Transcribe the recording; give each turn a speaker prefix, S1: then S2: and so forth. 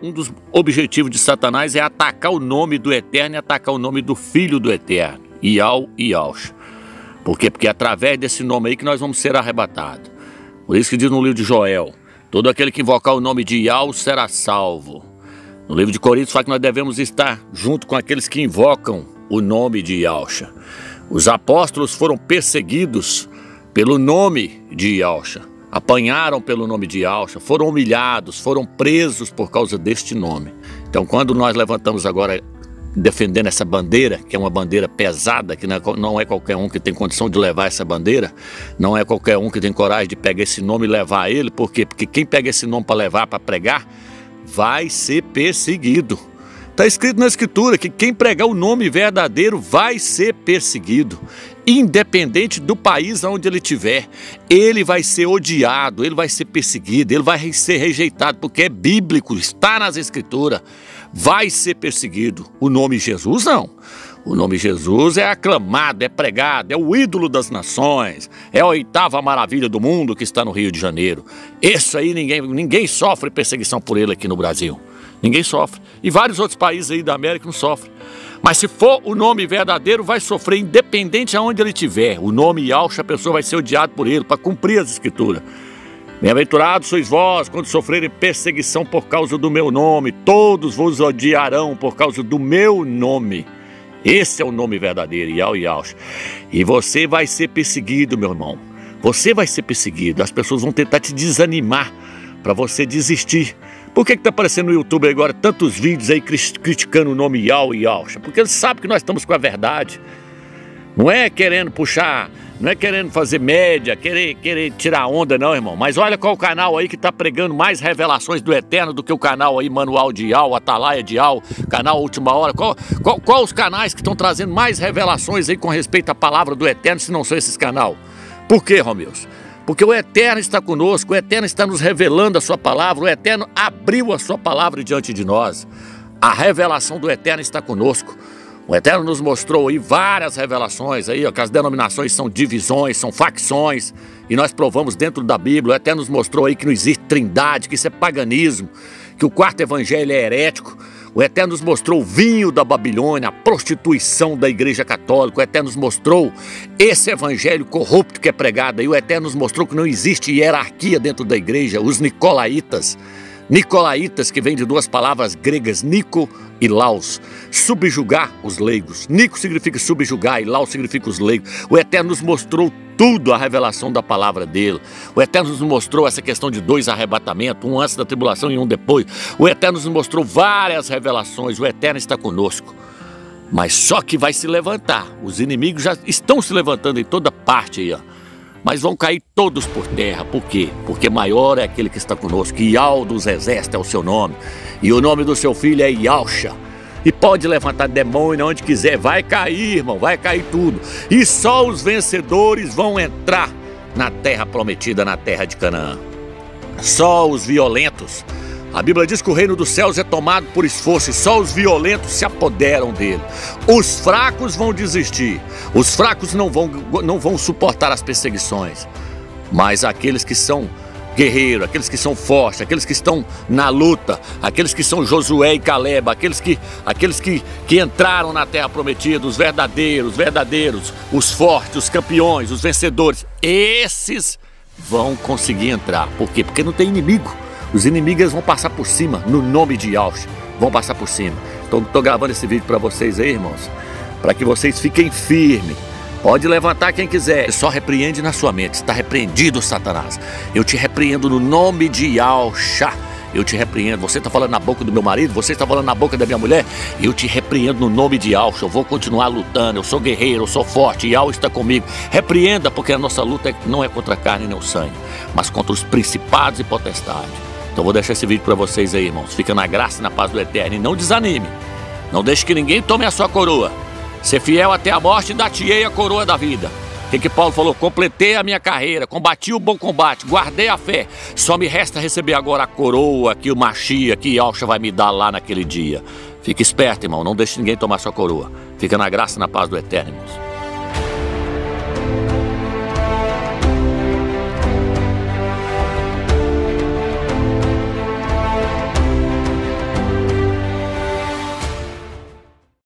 S1: Um dos objetivos de Satanás é atacar o nome do Eterno e atacar o nome do Filho do Eterno, Ial e Yaush. Por quê? Porque é através desse nome aí que nós vamos ser arrebatados. Por isso que diz no livro de Joel, todo aquele que invocar o nome de Ial será salvo. No livro de Coríntios fala que nós devemos estar junto com aqueles que invocam o nome de Yalcha. Os apóstolos foram perseguidos pelo nome de Yalcha apanharam pelo nome de Alcha, foram humilhados, foram presos por causa deste nome. Então, quando nós levantamos agora defendendo essa bandeira, que é uma bandeira pesada, que não é qualquer um que tem condição de levar essa bandeira, não é qualquer um que tem coragem de pegar esse nome e levar ele, por quê? Porque quem pega esse nome para levar, para pregar, vai ser perseguido. Está escrito na Escritura que quem pregar o nome verdadeiro vai ser perseguido independente do país onde ele estiver, ele vai ser odiado, ele vai ser perseguido, ele vai ser rejeitado, porque é bíblico, está nas escrituras, vai ser perseguido. O nome Jesus não. O nome Jesus é aclamado, é pregado, é o ídolo das nações, é a oitava maravilha do mundo que está no Rio de Janeiro. Isso aí ninguém, ninguém sofre perseguição por ele aqui no Brasil. Ninguém sofre. E vários outros países aí da América não sofrem. Mas se for o nome verdadeiro, vai sofrer independente aonde ele estiver. O nome Yalcha, a pessoa vai ser odiada por ele, para cumprir as escrituras. Bem-aventurados sois vós quando sofrerem perseguição por causa do meu nome. Todos vos odiarão por causa do meu nome. Esse é o nome verdadeiro, Yal Yalcha. E você vai ser perseguido, meu irmão. Você vai ser perseguido. As pessoas vão tentar te desanimar para você desistir. Por que está aparecendo no YouTube agora tantos vídeos aí criticando o nome Yal e Yalcha? Porque eles sabem que nós estamos com a verdade. Não é querendo puxar, não é querendo fazer média, querer, querer tirar onda, não, irmão. Mas olha qual canal aí que está pregando mais revelações do Eterno do que o canal aí Manual de Yal, Atalaia de Yal, canal Última Hora. Qual, qual, qual os canais que estão trazendo mais revelações aí com respeito à palavra do Eterno, se não são esses canal? Por quê, Romeus? Porque o Eterno está conosco, o Eterno está nos revelando a Sua palavra, o Eterno abriu a Sua palavra diante de nós. A revelação do Eterno está conosco. O Eterno nos mostrou aí várias revelações, aí, ó, que as denominações são divisões, são facções, e nós provamos dentro da Bíblia. O Eterno nos mostrou aí que não existe trindade, que isso é paganismo, que o quarto evangelho é herético. O Eterno nos mostrou o vinho da Babilônia, a prostituição da Igreja Católica. O Eterno nos mostrou esse evangelho corrupto que é pregado. E o Eterno nos mostrou que não existe hierarquia dentro da igreja. Os nicolaítas, nicolaítas que vem de duas palavras gregas, Nico e Laos, subjugar os leigos. Nico significa subjugar e Laos significa os leigos. O Eterno nos mostrou tudo a revelação da palavra dele. O Eterno nos mostrou essa questão de dois arrebatamentos, um antes da tribulação e um depois. O Eterno nos mostrou várias revelações. O Eterno está conosco. Mas só que vai se levantar. Os inimigos já estão se levantando em toda parte aí, ó. Mas vão cair todos por terra. Por quê? Porque maior é aquele que está conosco. Ial dos exércitos é o seu nome. E o nome do seu filho é Ialcha e pode levantar demônio onde quiser, vai cair, irmão, vai cair tudo. E só os vencedores vão entrar na terra prometida, na terra de Canaã. Só os violentos. A Bíblia diz que o reino dos céus é tomado por esforço e só os violentos se apoderam dele. Os fracos vão desistir. Os fracos não vão, não vão suportar as perseguições. Mas aqueles que são guerreiro, aqueles que são fortes, aqueles que estão na luta, aqueles que são Josué e Caleb, aqueles que, aqueles que, que entraram na terra prometida, os verdadeiros, verdadeiros, os fortes, os campeões, os vencedores, esses vão conseguir entrar. Por quê? Porque não tem inimigo. Os inimigos vão passar por cima, no nome de Yahshua, vão passar por cima. Então estou gravando esse vídeo para vocês aí, irmãos, para que vocês fiquem firmes Pode levantar quem quiser, só repreende na sua mente. Está repreendido, Satanás. Eu te repreendo no nome de Yalshá. Eu te repreendo. Você está falando na boca do meu marido, você está falando na boca da minha mulher. Eu te repreendo no nome de Yalshá. Eu vou continuar lutando. Eu sou guerreiro, eu sou forte. Yal está comigo. Repreenda, porque a nossa luta não é contra a carne nem o sangue, mas contra os principados e potestades. Então vou deixar esse vídeo para vocês aí, irmãos. Fica na graça e na paz do Eterno. E não desanime. Não deixe que ninguém tome a sua coroa. Ser fiel até a morte, dar-te-ei a coroa da vida. O que, Paulo falou? Completei a minha carreira, combati o bom combate, guardei a fé. Só me resta receber agora a coroa que o Machia, que Alcha vai me dar lá naquele dia. Fique esperto, irmão, não deixe ninguém tomar sua coroa. Fica na graça e na paz do Eterno.